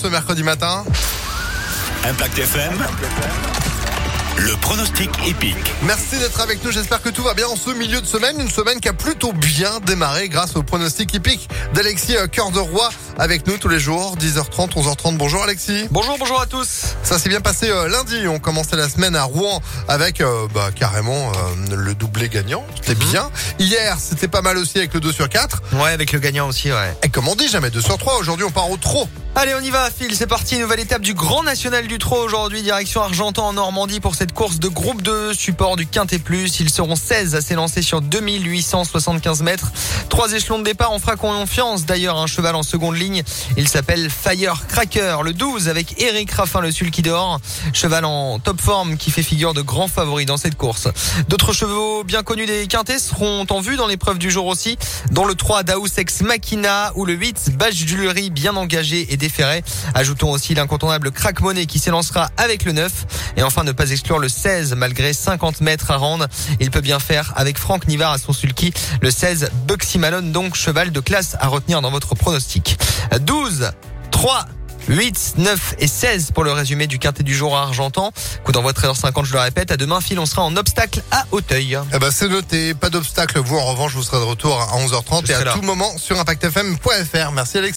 ce mercredi matin Impact FM. Le pronostic épique. Merci d'être avec nous. J'espère que tout va bien en ce milieu de semaine. Une semaine qui a plutôt bien démarré grâce au pronostic hippique d'Alexis euh, Cœur de Roi avec nous tous les jours. 10h30, 11h30. Bonjour Alexis. Bonjour, bonjour à tous. Ça s'est bien passé euh, lundi. On commençait la semaine à Rouen avec euh, bah, carrément euh, le doublé gagnant. C'était Mhm. bien. Hier, c'était pas mal aussi avec le 2 sur 4. Ouais, avec le gagnant aussi, ouais. Et comme on dit, jamais 2 sur 3. Aujourd'hui, on part au trot. Allez, on y va, Phil. C'est parti. Nouvelle étape du Grand National du Trot aujourd'hui. Direction Argentan en Normandie pour cette course de groupe 2, support du Quintet Plus. Ils seront 16 à s'élancer sur 2875 mètres. Trois échelons de départ. On fera confiance d'ailleurs un cheval en seconde ligne. Il s'appelle Firecracker. Le 12 avec Eric Raffin, le sulky d'or. Cheval en top forme qui fait figure de grand favori dans cette course. D'autres chevaux bien connus des Quintets seront en vue dans l'épreuve du jour aussi, dont le 3 Daous Ex Machina ou le 8 Bache Jewelry bien engagé et déféré. Ajoutons aussi l'incontournable Crack Money qui s'élancera avec le 9. Et enfin, ne pas exclure le 16 malgré 50 mètres à rendre. Il peut bien faire avec Franck Nivard à son sulky. Le 16 Buxy Malone, donc cheval de classe à retenir dans votre pronostic. 12, 3, 8, 9 et 16 pour le résumé du quintet du jour à Argentan. Coup d'envoi 13h50, je le répète. À demain, Phil, on sera en obstacle à Auteuil. Eh ben, c'est noté. Pas d'obstacle. Vous, en revanche, vous serez de retour à 11h30 Je et à là. tout moment sur ImpactFM.fr. Merci Alexis.